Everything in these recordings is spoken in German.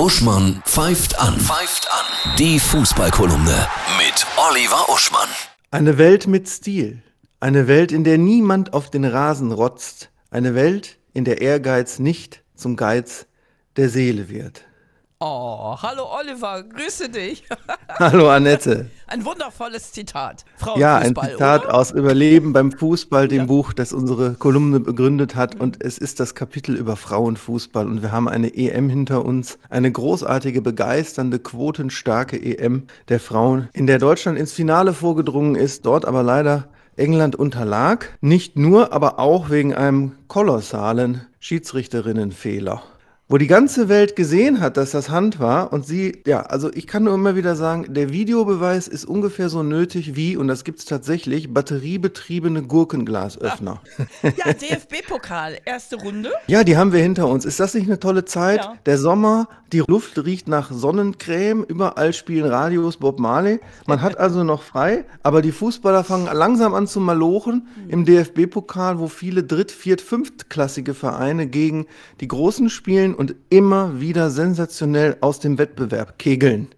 Uschmann pfeift an. Pfeift an. Die Fußballkolumne mit Oliver Uschmann. Eine Welt mit Stil. Eine Welt, in der niemand auf den Rasen rotzt. Eine Welt, in der Ehrgeiz nicht zum Geiz der Seele wird. Oh, hallo Oliver, grüße dich. Hallo Annette. Ein wundervolles Zitat. Ja, ein Frauenfußball, Zitat oder? aus Überleben beim Fußball, dem Ja. Buch, das unsere Kolumne begründet hat. Und es ist das Kapitel über Frauenfußball. Und wir haben eine EM hinter uns. Eine großartige, begeisternde, quotenstarke EM der Frauen, in der Deutschland ins Finale vorgedrungen ist, dort aber leider England unterlag. Nicht nur, aber auch wegen einem kolossalen Schiedsrichterinnenfehler. Wo die ganze Welt gesehen hat, dass das Hand war und sie, ja, also ich kann nur immer wieder sagen, der Videobeweis ist ungefähr so nötig wie, und das gibt's tatsächlich, batteriebetriebene Gurkenglasöffner. Ja, DFB-Pokal, erste Runde. Ja, die haben wir hinter uns. Ist das nicht eine tolle Zeit? Ja. Der Sommer, die Luft riecht nach Sonnencreme, überall spielen Radios Bob Marley. Man hat also noch frei, aber die Fußballer fangen langsam an zu malochen im DFB-Pokal, wo viele dritt-, viert-, fünftklassige Vereine gegen die Großen spielen und immer wieder sensationell aus dem Wettbewerb kegeln.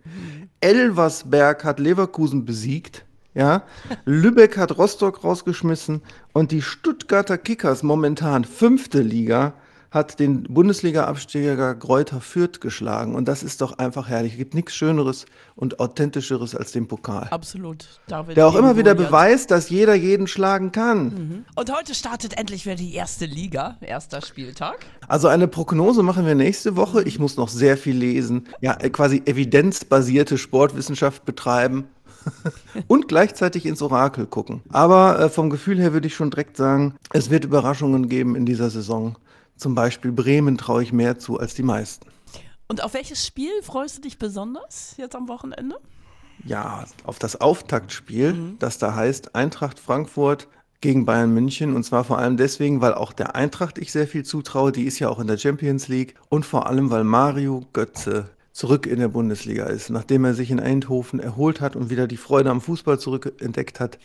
Elversberg hat Leverkusen besiegt. Ja, Lübeck hat Rostock rausgeschmissen und die Stuttgarter Kickers, momentan fünfte Liga, hat den Bundesliga-Absteiger Greuther Fürth geschlagen. Und das ist doch einfach herrlich. Es gibt nichts Schöneres und Authentischeres als den Pokal. Absolut. David Der auch immer wieder beweist, dass jeder jeden schlagen kann. Und heute startet endlich wieder die erste Liga, erster Spieltag. Also eine Prognose machen wir nächste Woche. Ich muss noch sehr viel lesen. Ja, äh, quasi evidenzbasierte Sportwissenschaft betreiben. und gleichzeitig ins Orakel gucken. Aber äh, vom Gefühl her würde ich schon direkt sagen, es wird Überraschungen geben in dieser Saison. Zum Beispiel Bremen traue ich mehr zu als die meisten. Und auf welches Spiel freust du dich besonders jetzt am Wochenende? Ja, auf das Auftaktspiel, das da heißt Eintracht Frankfurt gegen Bayern München. Und zwar vor allem deswegen, weil auch der Eintracht ich sehr viel zutraue. Die ist ja auch in der Champions League. Und vor allem, weil Mario Götze zurück in der Bundesliga ist, nachdem er sich in Eindhoven erholt hat und wieder die Freude am Fußball zurückentdeckt hat.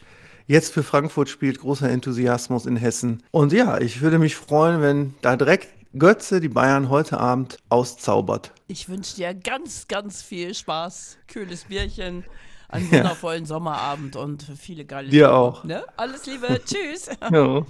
Jetzt für Frankfurt spielt großer Enthusiasmus in Hessen. Und ja, ich würde mich freuen, wenn da direkt Götze die Bayern heute Abend auszaubert. Ich wünsche dir ganz, ganz viel Spaß, kühles Bierchen, einen wundervollen Sommerabend und viele geile Dir Spiele. auch. Ne? Alles Liebe, tschüss. Ja.